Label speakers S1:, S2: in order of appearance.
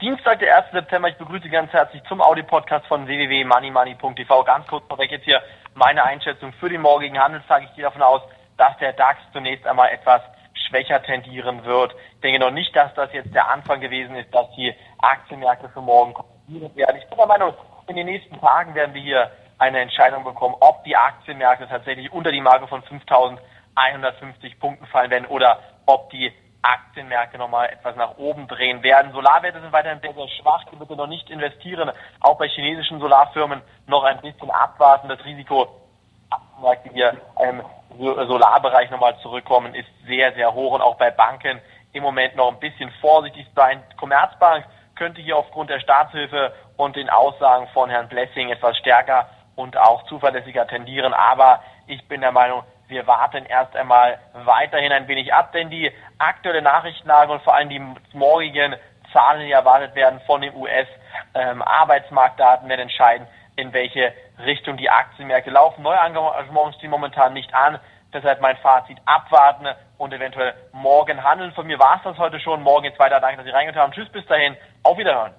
S1: Dienstag, der 1. September. Ich begrüße ganz herzlich zum Audi-Podcast von www.moneymoney.tv. Ganz kurz vorweg jetzt hier meine Einschätzung für den morgigen Handelstag. Ich gehe davon aus, dass der DAX zunächst einmal etwas schwächer tendieren wird. Ich denke noch nicht, dass das jetzt der Anfang gewesen ist, dass die Aktienmärkte für morgen korrigiert werden. Ich bin der Meinung, in den nächsten Tagen werden wir hier eine Entscheidung bekommen, ob die Aktienmärkte tatsächlich unter die Marke von 5.150 Punkten fallen werden oder ob die Aktienmärkte nochmal etwas nach oben drehen werden. Solarwerte sind weiterhin sehr, sehr schwach. Die bitte noch nicht investieren. Auch bei chinesischen Solarfirmen noch ein bisschen abwarten. Das Risiko, Aktienmärkte hier im Solarbereich nochmal zurückkommen, ist sehr, sehr hoch. Und auch bei Banken im Moment noch ein bisschen vorsichtig sein. Commerzbank könnte hier aufgrund der Staatshilfe und den Aussagen von Herrn Blessing etwas stärker und auch zuverlässiger tendieren. Aber ich bin der Meinung, wir warten erst einmal weiterhin ein wenig ab, denn die aktuelle Nachrichtenlage und vor allem die morgigen Zahlen, die erwartet werden von den US-Arbeitsmarktdaten, ähm, werden entscheiden, in welche Richtung die Aktienmärkte laufen. Neue Engagements stehen momentan nicht an. Deshalb mein Fazit abwarten und eventuell morgen handeln. Von mir war es das heute schon. Morgen geht's weiter. Danke, dass Sie reingetan haben. Tschüss, bis dahin. Auf Wiederhören.